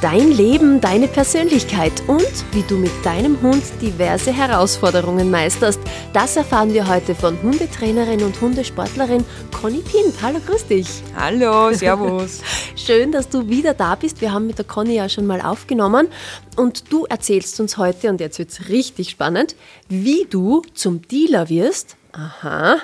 Dein Leben, deine Persönlichkeit und wie du mit deinem Hund diverse Herausforderungen meisterst. Das erfahren wir heute von Hundetrainerin und Hundesportlerin Conny Pint. Hallo, grüß dich. Hallo, servus. Schön, dass du wieder da bist. Wir haben mit der Conny ja schon mal aufgenommen und du erzählst uns heute, und jetzt wird es richtig spannend, wie du zum Dealer wirst. Aha.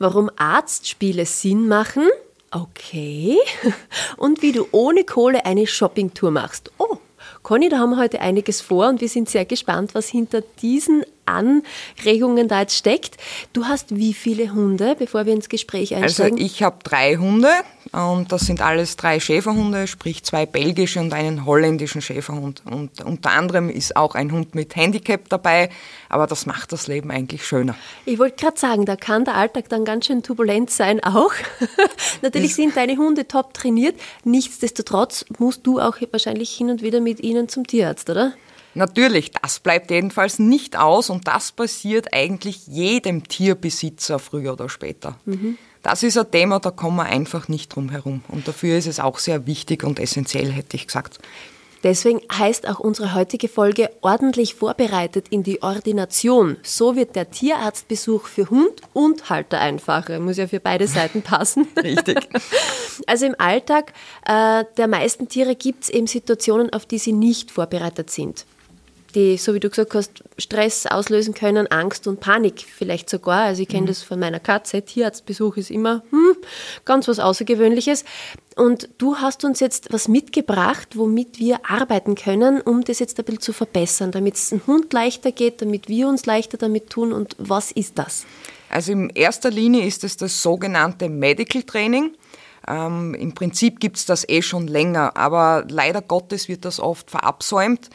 Warum Arztspiele Sinn machen Okay. Und wie du ohne Kohle eine Shoppingtour machst. Oh, Conny, da haben wir heute einiges vor und wir sind sehr gespannt, was hinter diesen Anregungen da jetzt steckt. Du hast wie viele Hunde, bevor wir ins Gespräch einsteigen? Also ich habe drei Hunde und das sind alles drei Schäferhunde, sprich zwei belgische und einen holländischen Schäferhund. Und unter anderem ist auch ein Hund mit Handicap dabei, aber das macht das Leben eigentlich schöner. Ich wollte gerade sagen, da kann der Alltag dann ganz schön turbulent sein auch. Natürlich sind deine Hunde top trainiert, nichtsdestotrotz musst du auch wahrscheinlich hin und wieder mit ihnen zum Tierarzt, oder? Natürlich, das bleibt jedenfalls nicht aus und das passiert eigentlich jedem Tierbesitzer früher oder später. Mhm. Das ist ein Thema, da kommen wir einfach nicht drum herum. Und dafür ist es auch sehr wichtig und essentiell, hätte ich gesagt. Deswegen heißt auch unsere heutige Folge ordentlich vorbereitet in die Ordination. So wird der Tierarztbesuch für Hund und Halter einfacher. Muss ja für beide Seiten passen. Richtig. Also im Alltag äh, der meisten Tiere gibt es eben Situationen, auf die sie nicht vorbereitet sind die, so wie du gesagt hast, Stress auslösen können, Angst und Panik vielleicht sogar. Also ich kenne mhm. das von meiner Katze. Tierarztbesuch ist immer hm, ganz was Außergewöhnliches. Und du hast uns jetzt was mitgebracht, womit wir arbeiten können, um das jetzt ein bisschen zu verbessern, damit es dem Hund leichter geht, damit wir uns leichter damit tun. Und was ist das? Also in erster Linie ist es das sogenannte Medical Training. Ähm, Im Prinzip gibt es das eh schon länger, aber leider Gottes wird das oft verabsäumt.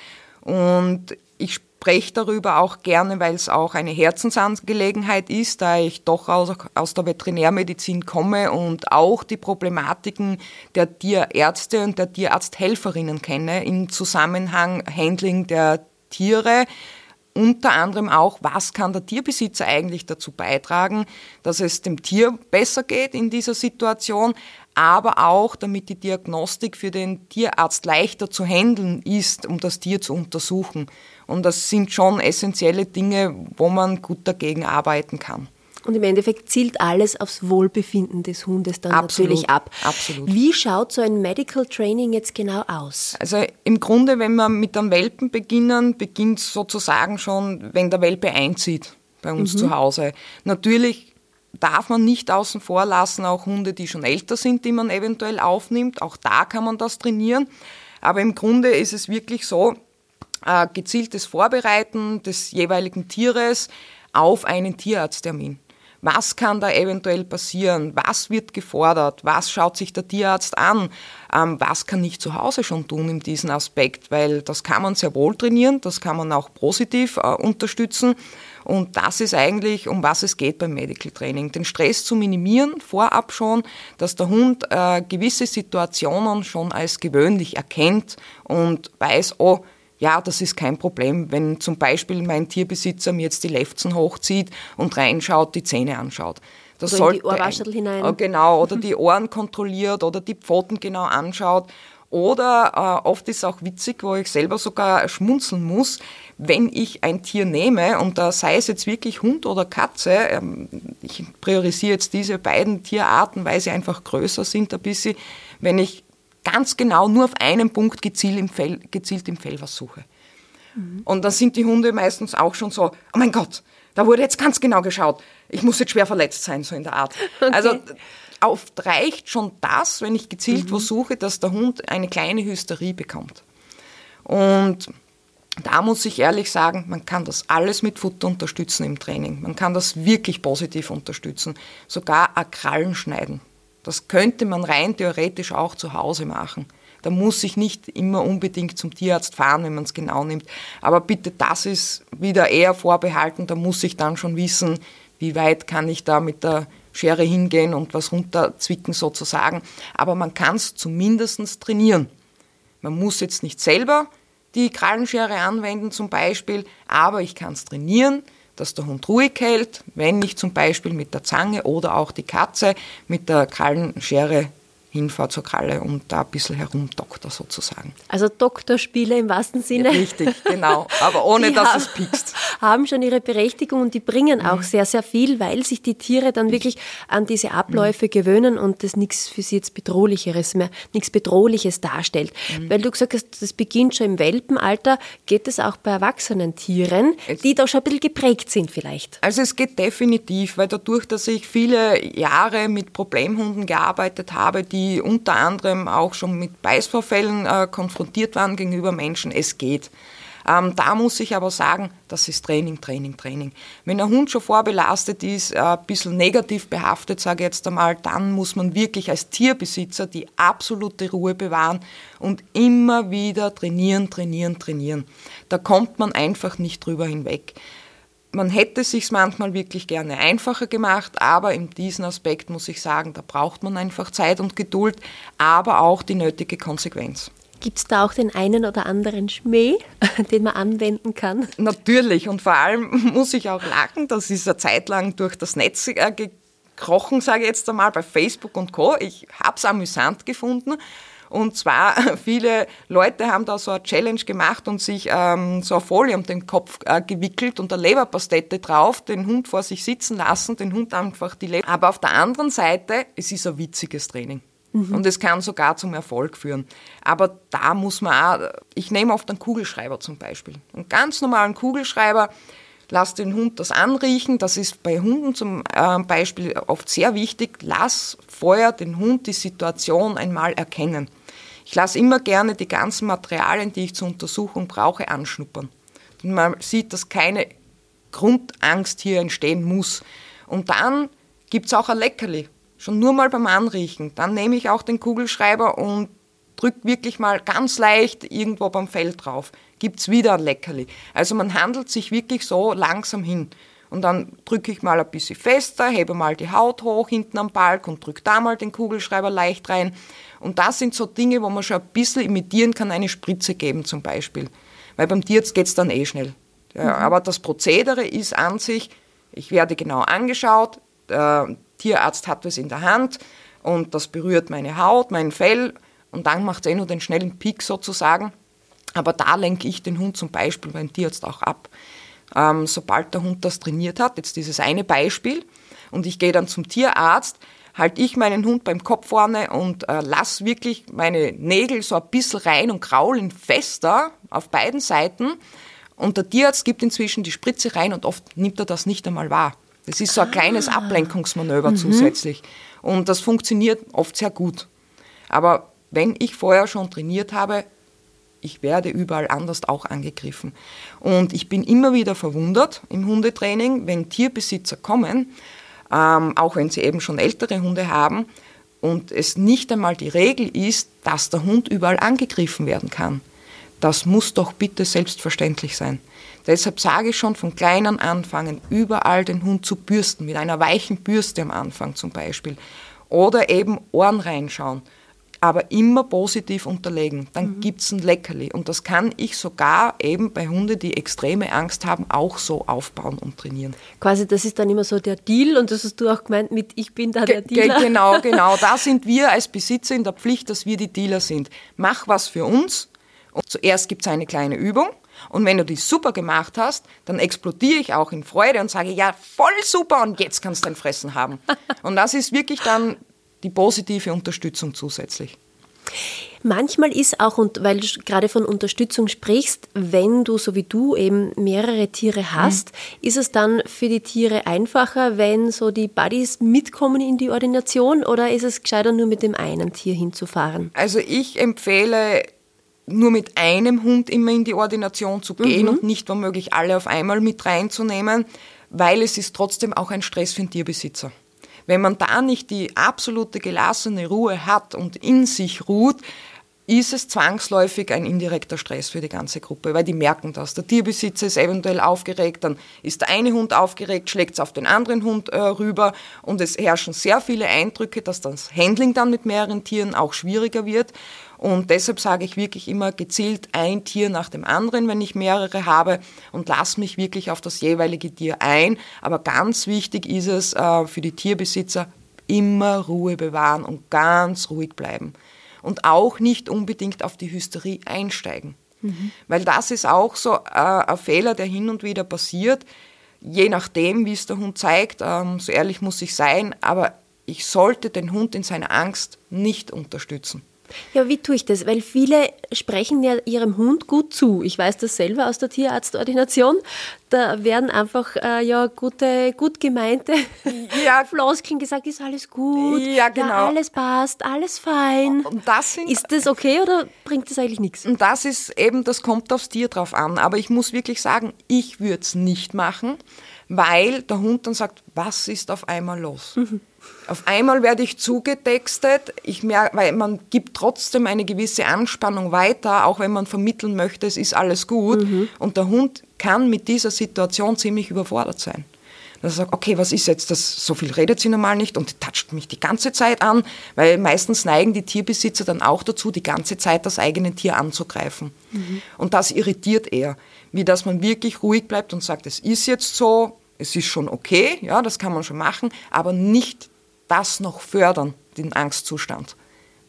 Und ich spreche darüber auch gerne, weil es auch eine Herzensangelegenheit ist, da ich doch aus, aus der Veterinärmedizin komme und auch die Problematiken der Tierärzte und der Tierarzthelferinnen kenne im Zusammenhang Handling der Tiere. Unter anderem auch, was kann der Tierbesitzer eigentlich dazu beitragen, dass es dem Tier besser geht in dieser Situation, aber auch damit die Diagnostik für den Tierarzt leichter zu handeln ist, um das Tier zu untersuchen. Und das sind schon essentielle Dinge, wo man gut dagegen arbeiten kann. Und im Endeffekt zielt alles aufs Wohlbefinden des Hundes dann absolut, natürlich ab. Absolut. Wie schaut so ein Medical Training jetzt genau aus? Also im Grunde, wenn wir mit einem Welpen beginnen, beginnt sozusagen schon, wenn der Welpe einzieht bei uns mhm. zu Hause. Natürlich darf man nicht außen vor lassen, auch Hunde, die schon älter sind, die man eventuell aufnimmt. Auch da kann man das trainieren. Aber im Grunde ist es wirklich so, äh, gezieltes Vorbereiten des jeweiligen Tieres auf einen Tierarzttermin. Was kann da eventuell passieren? Was wird gefordert? Was schaut sich der Tierarzt an? Ähm, was kann ich zu Hause schon tun in diesem Aspekt? Weil das kann man sehr wohl trainieren, das kann man auch positiv äh, unterstützen. Und das ist eigentlich, um was es geht beim Medical Training. Den Stress zu minimieren, vorab schon, dass der Hund äh, gewisse Situationen schon als gewöhnlich erkennt und weiß, oh, ja, das ist kein Problem, wenn zum Beispiel mein Tierbesitzer mir jetzt die Lefzen hochzieht und reinschaut, die Zähne anschaut. Das oder in die hinein. Oh, genau, oder die Ohren kontrolliert oder die Pfoten genau anschaut. Oder äh, oft ist es auch witzig, wo ich selber sogar schmunzeln muss, wenn ich ein Tier nehme, und da sei es jetzt wirklich Hund oder Katze, ähm, ich priorisiere jetzt diese beiden Tierarten, weil sie einfach größer sind ein bisschen, wenn ich ganz genau nur auf einen Punkt gezielt im Fell, gezielt im Fell was suche. Mhm. Und dann sind die Hunde meistens auch schon so, oh mein Gott, da wurde jetzt ganz genau geschaut, ich muss jetzt schwer verletzt sein, so in der Art. Okay. Also oft reicht schon das, wenn ich gezielt mhm. suche, dass der Hund eine kleine Hysterie bekommt. Und da muss ich ehrlich sagen, man kann das alles mit Futter unterstützen im Training. Man kann das wirklich positiv unterstützen. Sogar Akrallen schneiden. Das könnte man rein theoretisch auch zu Hause machen. Da muss ich nicht immer unbedingt zum Tierarzt fahren, wenn man es genau nimmt. Aber bitte, das ist wieder eher vorbehalten. Da muss ich dann schon wissen, wie weit kann ich da mit der Schere hingehen und was runterzwicken sozusagen. Aber man kann es zumindest trainieren. Man muss jetzt nicht selber die Krallenschere anwenden zum Beispiel, aber ich kann es trainieren, dass der Hund ruhig hält, wenn ich zum Beispiel mit der Zange oder auch die Katze. Mit der Krallenschere hinfahre zur Kralle und da ein bisschen herumdokter sozusagen. Also Doktorspiele im wahrsten Sinne. Ja, richtig, genau, aber ohne dass haben, es piekst. Haben schon ihre Berechtigung und die bringen auch mhm. sehr, sehr viel, weil sich die Tiere dann wirklich an diese Abläufe mhm. gewöhnen und das nichts für sie jetzt Bedrohlicheres mehr, nichts Bedrohliches darstellt. Mhm. Weil du gesagt hast, das beginnt schon im Welpenalter, geht es auch bei erwachsenen Tieren, die da schon ein bisschen geprägt sind vielleicht? Also es geht definitiv, weil dadurch, dass ich viele Jahre mit Problemhunden gearbeitet habe, die die unter anderem auch schon mit Beißvorfällen äh, konfrontiert waren gegenüber Menschen. Es geht. Ähm, da muss ich aber sagen, das ist Training, Training, Training. Wenn ein Hund schon vorbelastet ist, äh, ein bisschen negativ behaftet, sage ich jetzt einmal, dann muss man wirklich als Tierbesitzer die absolute Ruhe bewahren und immer wieder trainieren, trainieren, trainieren. Da kommt man einfach nicht drüber hinweg man hätte sich manchmal wirklich gerne einfacher gemacht, aber in diesem Aspekt muss ich sagen, da braucht man einfach Zeit und Geduld, aber auch die nötige Konsequenz. Gibt es da auch den einen oder anderen Schmäh, den man anwenden kann? Natürlich und vor allem muss ich auch lachen, das ist eine Zeit lang durch das Netz äh, gekrochen, sage ich jetzt einmal, bei Facebook und Co. Ich habe es amüsant gefunden und zwar, viele Leute haben da so eine Challenge gemacht und sich ähm, so eine Folie um den Kopf äh, gewickelt und eine Leberpastette drauf, den Hund vor sich sitzen lassen, den Hund einfach die Leber. Aber auf der anderen Seite, es ist ein witziges Training. Mhm. Und es kann sogar zum Erfolg führen. Aber da muss man auch, ich nehme oft einen Kugelschreiber zum Beispiel. Einen ganz normalen Kugelschreiber, lass den Hund das anriechen. Das ist bei Hunden zum äh, Beispiel oft sehr wichtig. Lass vorher den Hund die Situation einmal erkennen. Ich lasse immer gerne die ganzen Materialien, die ich zur Untersuchung brauche, anschnuppern. Und man sieht, dass keine Grundangst hier entstehen muss. Und dann gibt es auch ein Leckerli. Schon nur mal beim Anriechen. Dann nehme ich auch den Kugelschreiber und drücke wirklich mal ganz leicht irgendwo beim Fell drauf. Gibt es wieder ein Leckerli. Also man handelt sich wirklich so langsam hin. Und dann drücke ich mal ein bisschen fester, hebe mal die Haut hoch hinten am Balk und drücke da mal den Kugelschreiber leicht rein. Und das sind so Dinge, wo man schon ein bisschen imitieren kann, eine Spritze geben zum Beispiel. Weil beim Tierarzt geht es dann eh schnell. Ja, mhm. Aber das Prozedere ist an sich, ich werde genau angeschaut, der Tierarzt hat es in der Hand und das berührt meine Haut, mein Fell und dann macht es eh nur den schnellen Pick sozusagen. Aber da lenke ich den Hund zum Beispiel beim Tierarzt auch ab. Ähm, sobald der Hund das trainiert hat, jetzt dieses eine Beispiel, und ich gehe dann zum Tierarzt, halte ich meinen Hund beim Kopf vorne und äh, lass wirklich meine Nägel so ein bisschen rein und kraulen fester auf beiden Seiten. Und der Tierarzt gibt inzwischen die Spritze rein und oft nimmt er das nicht einmal wahr. Das ist so ein ah. kleines Ablenkungsmanöver mhm. zusätzlich. Und das funktioniert oft sehr gut. Aber wenn ich vorher schon trainiert habe, ich werde überall anders auch angegriffen. Und ich bin immer wieder verwundert im Hundetraining, wenn Tierbesitzer kommen ähm, auch wenn sie eben schon ältere Hunde haben und es nicht einmal die Regel ist, dass der Hund überall angegriffen werden kann. Das muss doch bitte selbstverständlich sein. Deshalb sage ich schon von kleinen anfangen, überall den Hund zu bürsten, mit einer weichen Bürste am Anfang zum Beispiel. Oder eben Ohren reinschauen aber immer positiv unterlegen. Dann mhm. gibt es ein Leckerli. Und das kann ich sogar eben bei Hunden, die extreme Angst haben, auch so aufbauen und trainieren. Quasi, das ist dann immer so der Deal und das hast du auch gemeint mit, ich bin da der Ge Dealer. Genau, genau. Da sind wir als Besitzer in der Pflicht, dass wir die Dealer sind. Mach was für uns. Und zuerst gibt es eine kleine Übung. Und wenn du die super gemacht hast, dann explodiere ich auch in Freude und sage, ja, voll super und jetzt kannst du dein Fressen haben. Und das ist wirklich dann die positive Unterstützung zusätzlich. Manchmal ist auch, und weil du gerade von Unterstützung sprichst, wenn du, so wie du, eben mehrere Tiere hast, mhm. ist es dann für die Tiere einfacher, wenn so die Buddies mitkommen in die Ordination oder ist es gescheiter, nur mit dem einen Tier hinzufahren? Also ich empfehle, nur mit einem Hund immer in die Ordination zu gehen mhm. und nicht womöglich alle auf einmal mit reinzunehmen, weil es ist trotzdem auch ein Stress für den Tierbesitzer. Wenn man da nicht die absolute gelassene Ruhe hat und in sich ruht, ist es zwangsläufig ein indirekter Stress für die ganze Gruppe, weil die merken das. Der Tierbesitzer ist eventuell aufgeregt, dann ist der eine Hund aufgeregt, schlägt es auf den anderen Hund äh, rüber und es herrschen sehr viele Eindrücke, dass das Handling dann mit mehreren Tieren auch schwieriger wird. Und deshalb sage ich wirklich immer gezielt ein Tier nach dem anderen, wenn ich mehrere habe und lasse mich wirklich auf das jeweilige Tier ein. Aber ganz wichtig ist es äh, für die Tierbesitzer, immer Ruhe bewahren und ganz ruhig bleiben und auch nicht unbedingt auf die Hysterie einsteigen. Mhm. Weil das ist auch so äh, ein Fehler, der hin und wieder passiert, je nachdem, wie es der Hund zeigt, ähm, so ehrlich muss ich sein, aber ich sollte den Hund in seiner Angst nicht unterstützen. Ja, wie tue ich das? Weil viele sprechen ja ihrem Hund gut zu. Ich weiß das selber aus der Tierarztordination. Da werden einfach äh, ja gute, gut gemeinte ja. Floskeln gesagt, ist alles gut, ja, genau. Ja, alles passt, alles fein. Und das sind, ist das okay oder bringt das eigentlich nichts? Und das ist eben, das kommt aufs Tier drauf an. Aber ich muss wirklich sagen, ich würde es nicht machen, weil der Hund dann sagt, was ist auf einmal los? Mhm. Auf einmal werde ich zugetextet, ich merke, weil man gibt trotzdem eine gewisse Anspannung weiter, auch wenn man vermitteln möchte, es ist alles gut. Mhm. Und der Hund kann mit dieser Situation ziemlich überfordert sein. Dass er sagt, okay, was ist jetzt das? So viel redet sie normal nicht und toucht mich die ganze Zeit an, weil meistens neigen die Tierbesitzer dann auch dazu, die ganze Zeit das eigene Tier anzugreifen. Mhm. Und das irritiert er, wie dass man wirklich ruhig bleibt und sagt, es ist jetzt so, es ist schon okay, ja, das kann man schon machen, aber nicht das noch fördern, den Angstzustand.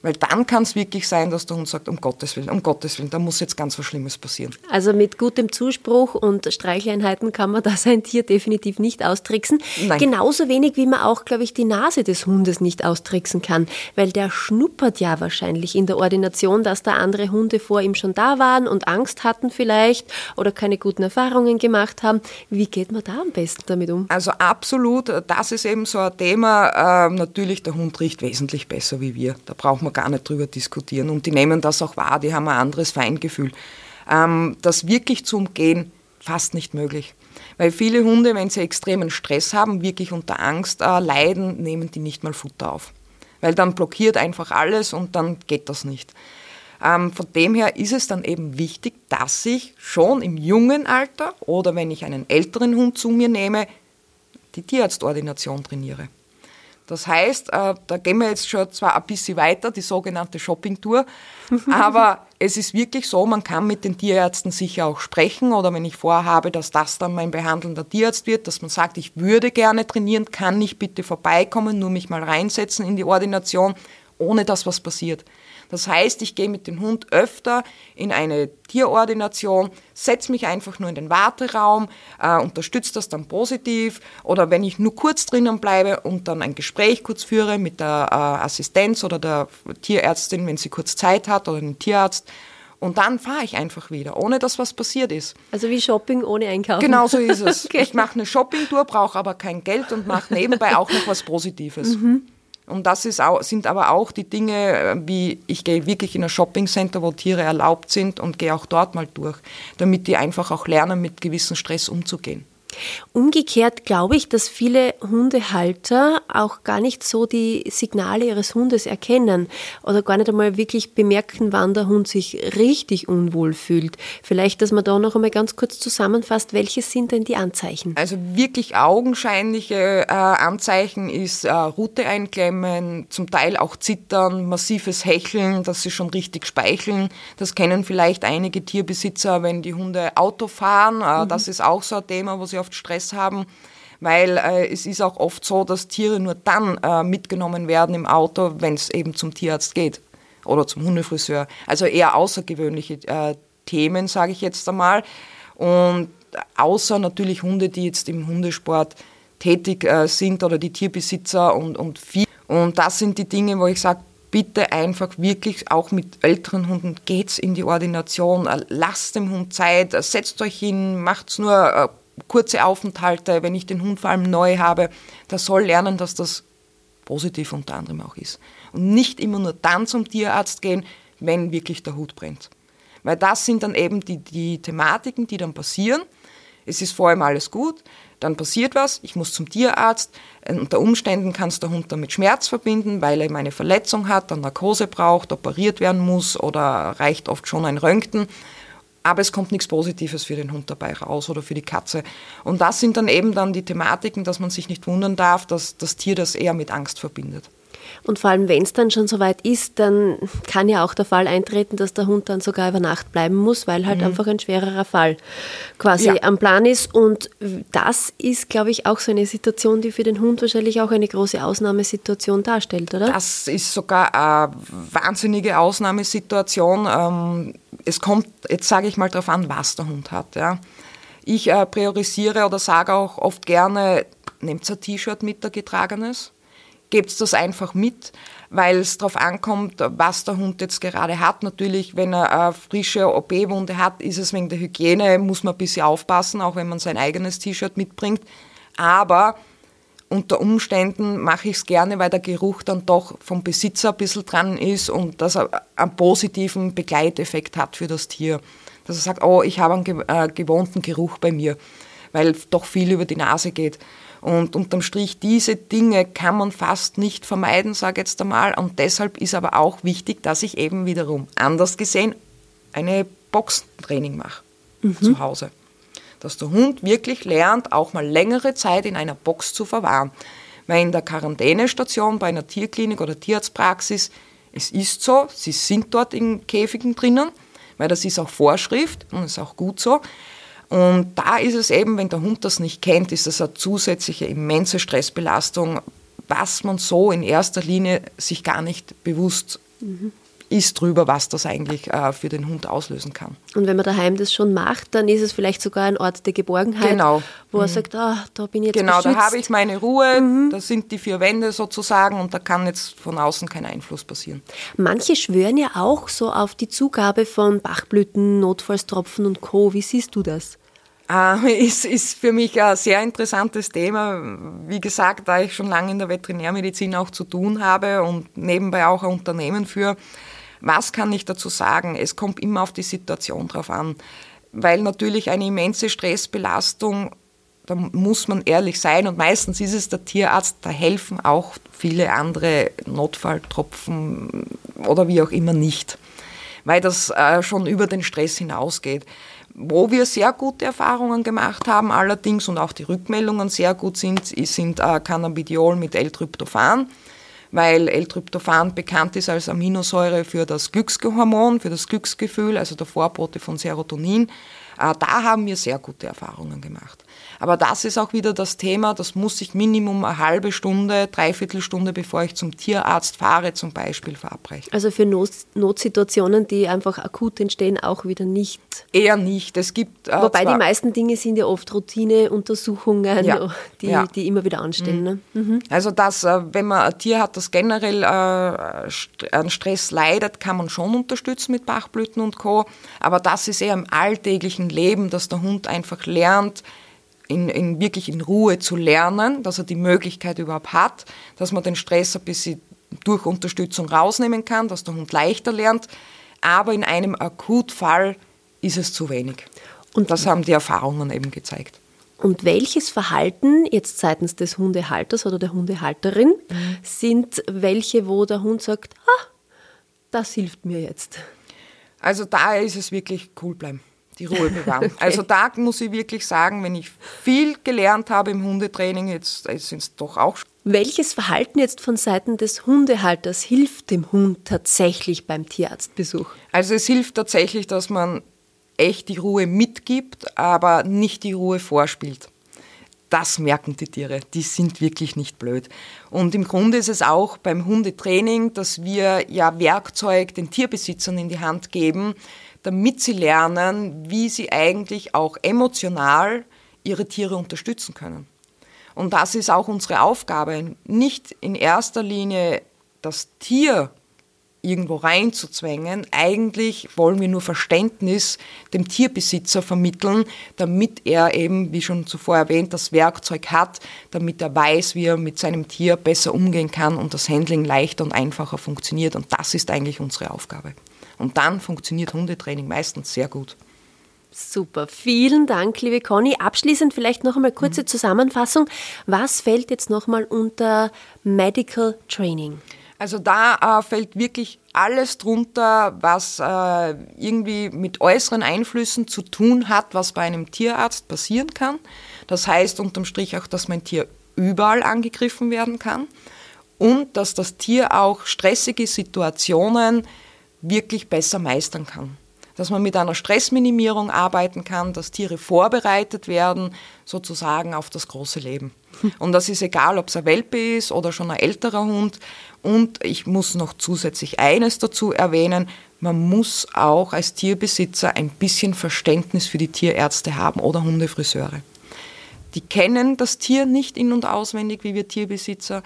Weil dann kann es wirklich sein, dass der Hund sagt, um Gottes Willen, um Gottes Willen, da muss jetzt ganz was Schlimmes passieren. Also mit gutem Zuspruch und Streichleinheiten kann man da sein Tier definitiv nicht austricksen. Nein. Genauso wenig, wie man auch, glaube ich, die Nase des Hundes nicht austricksen kann. Weil der schnuppert ja wahrscheinlich in der Ordination, dass da andere Hunde vor ihm schon da waren und Angst hatten vielleicht oder keine guten Erfahrungen gemacht haben. Wie geht man da am besten damit um? Also absolut, das ist eben so ein Thema. Ähm, natürlich, der Hund riecht wesentlich besser wie wir. Da braucht man gar nicht drüber diskutieren. Und die nehmen das auch wahr, die haben ein anderes Feingefühl. Ähm, das wirklich zu umgehen, fast nicht möglich. Weil viele Hunde, wenn sie extremen Stress haben, wirklich unter Angst äh, leiden, nehmen die nicht mal Futter auf. Weil dann blockiert einfach alles und dann geht das nicht. Ähm, von dem her ist es dann eben wichtig, dass ich schon im jungen Alter oder wenn ich einen älteren Hund zu mir nehme, die Tierarztordination trainiere. Das heißt, äh, da gehen wir jetzt schon zwar ein bisschen weiter, die sogenannte Shoppingtour, aber es ist wirklich so, man kann mit den Tierärzten sicher auch sprechen oder wenn ich vorhabe, dass das dann mein behandelnder Tierarzt wird, dass man sagt, ich würde gerne trainieren, kann ich bitte vorbeikommen, nur mich mal reinsetzen in die Ordination, ohne dass was passiert. Das heißt, ich gehe mit dem Hund öfter in eine Tierordination, setze mich einfach nur in den Warteraum, äh, unterstütze das dann positiv oder wenn ich nur kurz drinnen bleibe und dann ein Gespräch kurz führe mit der äh, Assistenz oder der Tierärztin, wenn sie kurz Zeit hat oder dem Tierarzt, und dann fahre ich einfach wieder, ohne dass was passiert ist. Also wie Shopping ohne Einkaufen. Genau so ist es. okay. Ich mache eine Shoppingtour, brauche aber kein Geld und mache nebenbei auch noch was Positives. Mhm. Und das auch, sind aber auch die Dinge, äh, wie ich gehe wirklich in ein Shoppingcenter, wo Tiere erlaubt sind und gehe auch dort mal durch, damit die einfach auch lernen, mit gewissem Stress umzugehen. Umgekehrt glaube ich, dass viele Hundehalter auch gar nicht so die Signale ihres Hundes erkennen oder gar nicht einmal wirklich bemerken, wann der Hund sich richtig unwohl fühlt. Vielleicht, dass man da noch einmal ganz kurz zusammenfasst, welche sind denn die Anzeichen? Also wirklich augenscheinliche äh, Anzeichen ist äh, Rute einklemmen, zum Teil auch Zittern, massives Hecheln, dass sie schon richtig speicheln. Das kennen vielleicht einige Tierbesitzer, wenn die Hunde Auto fahren. Äh, mhm. Das ist auch so ein Thema, wo sie oft Stress haben, weil äh, es ist auch oft so, dass Tiere nur dann äh, mitgenommen werden im Auto, wenn es eben zum Tierarzt geht oder zum Hundefriseur. Also eher außergewöhnliche äh, Themen, sage ich jetzt einmal. Und außer natürlich Hunde, die jetzt im Hundesport tätig äh, sind oder die Tierbesitzer und, und Vieh. Und das sind die Dinge, wo ich sage, bitte einfach wirklich auch mit älteren Hunden geht's in die Ordination, äh, lasst dem Hund Zeit, äh, setzt euch hin, macht's nur kurze Aufenthalte, wenn ich den Hund vor allem neu habe, der soll lernen, dass das positiv unter anderem auch ist. Und nicht immer nur dann zum Tierarzt gehen, wenn wirklich der Hut brennt. Weil das sind dann eben die, die Thematiken, die dann passieren. Es ist vor allem alles gut, dann passiert was, ich muss zum Tierarzt. Unter Umständen kann es der Hund damit Schmerz verbinden, weil er eine Verletzung hat, dann Narkose braucht, operiert werden muss oder reicht oft schon ein Röntgen. Aber es kommt nichts Positives für den Hund dabei raus oder für die Katze. Und das sind dann eben dann die Thematiken, dass man sich nicht wundern darf, dass das Tier das eher mit Angst verbindet. Und vor allem, wenn es dann schon soweit ist, dann kann ja auch der Fall eintreten, dass der Hund dann sogar über Nacht bleiben muss, weil halt mhm. einfach ein schwererer Fall quasi ja. am Plan ist. Und das ist, glaube ich, auch so eine Situation, die für den Hund wahrscheinlich auch eine große Ausnahmesituation darstellt, oder? Das ist sogar eine wahnsinnige Ausnahmesituation. Ähm, es kommt, jetzt sage ich mal darauf an, was der Hund hat. Ja. Ich äh, priorisiere oder sage auch oft gerne, nehmt ein T-Shirt mit, der getragenes gebt das einfach mit, weil es darauf ankommt, was der Hund jetzt gerade hat. Natürlich, wenn er eine frische OP-Wunde hat, ist es wegen der Hygiene, muss man ein bisschen aufpassen, auch wenn man sein eigenes T-Shirt mitbringt. Aber unter Umständen mache ich es gerne, weil der Geruch dann doch vom Besitzer ein bisschen dran ist und dass er einen positiven Begleiteffekt hat für das Tier. Dass er sagt, oh, ich habe einen äh, gewohnten Geruch bei mir, weil doch viel über die Nase geht. Und unterm Strich, diese Dinge kann man fast nicht vermeiden, sage ich jetzt einmal. Und deshalb ist aber auch wichtig, dass ich eben wiederum, anders gesehen, eine Boxentraining mache mhm. zu Hause. Dass der Hund wirklich lernt, auch mal längere Zeit in einer Box zu verwahren. Weil in der Quarantänestation bei einer Tierklinik oder Tierarztpraxis, es ist so, sie sind dort in Käfigen drinnen, weil das ist auch Vorschrift und ist auch gut so. Und da ist es eben, wenn der Hund das nicht kennt, ist das eine zusätzliche immense Stressbelastung, was man so in erster Linie sich gar nicht bewusst mhm. Ist drüber, was das eigentlich äh, für den Hund auslösen kann. Und wenn man daheim das schon macht, dann ist es vielleicht sogar ein Ort der Geborgenheit, genau. wo mhm. er sagt, ah, da bin ich jetzt Genau, beschützt. da habe ich meine Ruhe, mhm. da sind die vier Wände sozusagen und da kann jetzt von außen kein Einfluss passieren. Manche schwören ja auch so auf die Zugabe von Bachblüten, Notfallstropfen und Co. Wie siehst du das? Äh, ist, ist für mich ein sehr interessantes Thema. Wie gesagt, da ich schon lange in der Veterinärmedizin auch zu tun habe und nebenbei auch ein Unternehmen führe, was kann ich dazu sagen? Es kommt immer auf die Situation drauf an, weil natürlich eine immense Stressbelastung, da muss man ehrlich sein und meistens ist es der Tierarzt, da helfen auch viele andere Notfalltropfen oder wie auch immer nicht, weil das äh, schon über den Stress hinausgeht. Wo wir sehr gute Erfahrungen gemacht haben allerdings und auch die Rückmeldungen sehr gut sind, sind äh, Cannabidiol mit L-Tryptophan, weil L-Tryptophan bekannt ist als Aminosäure für das Glückshormon, für das Glücksgefühl, also der Vorbote von Serotonin. Äh, da haben wir sehr gute Erfahrungen gemacht. Aber das ist auch wieder das Thema, das muss ich Minimum eine halbe Stunde, dreiviertel Stunde, bevor ich zum Tierarzt fahre, zum Beispiel verabreichen. Also für Not Notsituationen, die einfach akut entstehen, auch wieder nicht? Eher nicht. Es gibt, äh, Wobei die meisten Dinge sind ja oft Routineuntersuchungen, ja. die, ja. die immer wieder anstehen. Mhm. Ne? Mhm. Also dass, äh, wenn man ein Tier hat, das generell äh, an Stress leidet, kann man schon unterstützen mit Bachblüten und Co. Aber das ist eher im alltäglichen Leben, dass der Hund einfach lernt, in, in, wirklich in Ruhe zu lernen, dass er die Möglichkeit überhaupt hat, dass man den Stress ein bisschen durch Unterstützung rausnehmen kann, dass der Hund leichter lernt. Aber in einem Akutfall ist es zu wenig. Und das haben die Erfahrungen eben gezeigt. Und welches Verhalten jetzt seitens des Hundehalters oder der Hundehalterin mhm. sind welche, wo der Hund sagt, ah, das hilft mir jetzt? Also da ist es wirklich cool bleiben die Ruhe bewahren. okay. Also da muss ich wirklich sagen, wenn ich viel gelernt habe im Hundetraining, jetzt sind es doch auch. Welches Verhalten jetzt von Seiten des Hundehalters hilft dem Hund tatsächlich beim Tierarztbesuch? Also es hilft tatsächlich, dass man echt die Ruhe mitgibt, aber nicht die Ruhe vorspielt. Das merken die Tiere, die sind wirklich nicht blöd. Und im Grunde ist es auch beim Hundetraining, dass wir ja Werkzeug den Tierbesitzern in die Hand geben, damit sie lernen, wie sie eigentlich auch emotional ihre Tiere unterstützen können. Und das ist auch unsere Aufgabe, nicht in erster Linie das Tier irgendwo reinzuzwängen. Eigentlich wollen wir nur Verständnis dem Tierbesitzer vermitteln, damit er eben, wie schon zuvor erwähnt, das Werkzeug hat, damit er weiß, wie er mit seinem Tier besser umgehen kann und das Handling leichter und einfacher funktioniert. Und das ist eigentlich unsere Aufgabe. Und dann funktioniert Hundetraining meistens sehr gut. Super, vielen Dank, liebe Conny. Abschließend vielleicht noch einmal kurze mhm. Zusammenfassung. Was fällt jetzt nochmal unter Medical Training? Also da äh, fällt wirklich alles drunter, was äh, irgendwie mit äußeren Einflüssen zu tun hat, was bei einem Tierarzt passieren kann. Das heißt unterm Strich auch, dass mein Tier überall angegriffen werden kann und dass das Tier auch stressige Situationen wirklich besser meistern kann. Dass man mit einer Stressminimierung arbeiten kann, dass Tiere vorbereitet werden, sozusagen auf das große Leben. Und das ist egal, ob es ein Welpe ist oder schon ein älterer Hund. Und ich muss noch zusätzlich eines dazu erwähnen, man muss auch als Tierbesitzer ein bisschen Verständnis für die Tierärzte haben oder Hundefriseure. Die kennen das Tier nicht in- und auswendig wie wir Tierbesitzer.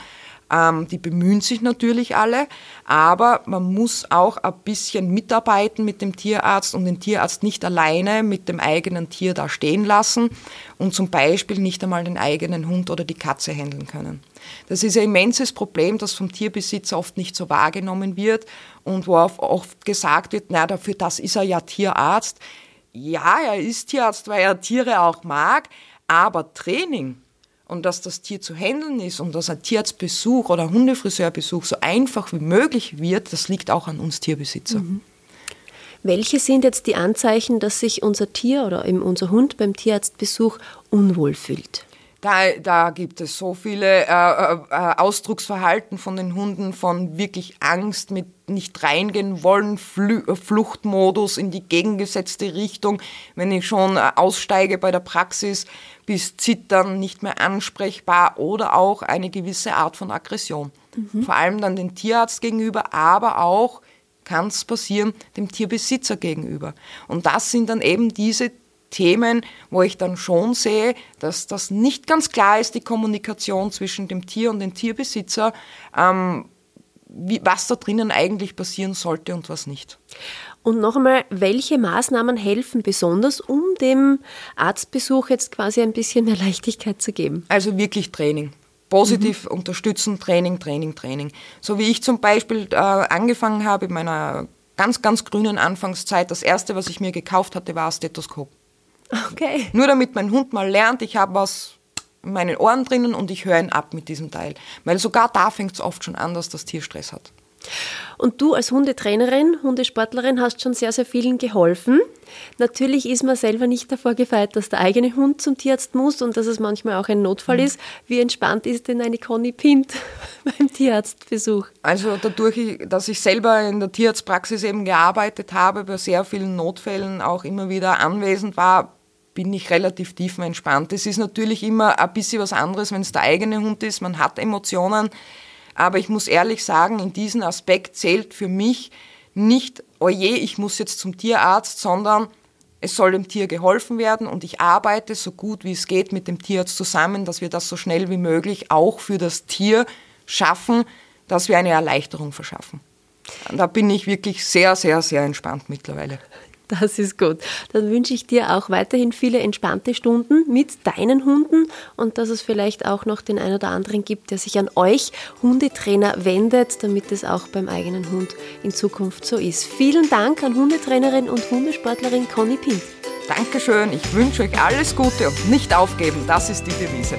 Ähm, die bemühen sich natürlich alle, aber man muss auch ein bisschen mitarbeiten mit dem Tierarzt und den Tierarzt nicht alleine mit dem eigenen Tier da stehen lassen und zum Beispiel nicht einmal den eigenen Hund oder die Katze handeln können. Das ist ein immenses Problem, das vom Tierbesitzer oft nicht so wahrgenommen wird und wo oft gesagt wird, na, dafür das ist er ja Tierarzt. Ja, er ist Tierarzt, weil er Tiere auch mag, aber Training und dass das Tier zu handeln ist und dass ein Tierarztbesuch oder Hundefriseurbesuch so einfach wie möglich wird, das liegt auch an uns Tierbesitzer. Mhm. Welche sind jetzt die Anzeichen, dass sich unser Tier oder eben unser Hund beim Tierarztbesuch unwohl fühlt? Da, da gibt es so viele äh, äh, äh, Ausdrucksverhalten von den Hunden, von wirklich Angst mit nicht reingehen wollen, Fl äh, Fluchtmodus in die gegengesetzte Richtung, wenn ich schon äh, aussteige bei der Praxis, bis Zittern, nicht mehr ansprechbar oder auch eine gewisse Art von Aggression. Mhm. Vor allem dann den Tierarzt gegenüber, aber auch kann es passieren dem Tierbesitzer gegenüber. Und das sind dann eben diese Themen, wo ich dann schon sehe, dass das nicht ganz klar ist, die Kommunikation zwischen dem Tier und dem Tierbesitzer, ähm, wie, was da drinnen eigentlich passieren sollte und was nicht. Und noch einmal, welche Maßnahmen helfen besonders, um dem Arztbesuch jetzt quasi ein bisschen mehr Leichtigkeit zu geben? Also wirklich Training. Positiv mhm. unterstützen, Training, Training, Training. So wie ich zum Beispiel äh, angefangen habe in meiner ganz, ganz grünen Anfangszeit, das erste, was ich mir gekauft hatte, war ein Stethoskop. Okay. Nur damit mein Hund mal lernt, ich habe was in meinen Ohren drinnen und ich höre ihn ab mit diesem Teil. Weil sogar da fängt es oft schon an, dass das Tier Stress hat. Und du als Hundetrainerin, Hundesportlerin hast schon sehr, sehr vielen geholfen. Natürlich ist man selber nicht davor gefeit, dass der eigene Hund zum Tierarzt muss und dass es manchmal auch ein Notfall mhm. ist. Wie entspannt ist denn eine Conny Pint beim Tierarztbesuch? Also dadurch, dass ich selber in der Tierarztpraxis eben gearbeitet habe, bei sehr vielen Notfällen auch immer wieder anwesend war, bin ich relativ tiefenentspannt. Es ist natürlich immer ein bisschen was anderes, wenn es der eigene Hund ist. Man hat Emotionen. Aber ich muss ehrlich sagen, in diesem Aspekt zählt für mich nicht, oje, ich muss jetzt zum Tierarzt, sondern es soll dem Tier geholfen werden und ich arbeite so gut wie es geht mit dem Tierarzt zusammen, dass wir das so schnell wie möglich auch für das Tier schaffen, dass wir eine Erleichterung verschaffen. Da bin ich wirklich sehr, sehr, sehr entspannt mittlerweile. Das ist gut. Dann wünsche ich dir auch weiterhin viele entspannte Stunden mit deinen Hunden und dass es vielleicht auch noch den einen oder anderen gibt, der sich an euch Hundetrainer wendet, damit es auch beim eigenen Hund in Zukunft so ist. Vielen Dank an Hundetrainerin und Hundesportlerin Conny Pint. Dankeschön. Ich wünsche euch alles Gute und nicht aufgeben. Das ist die Devise.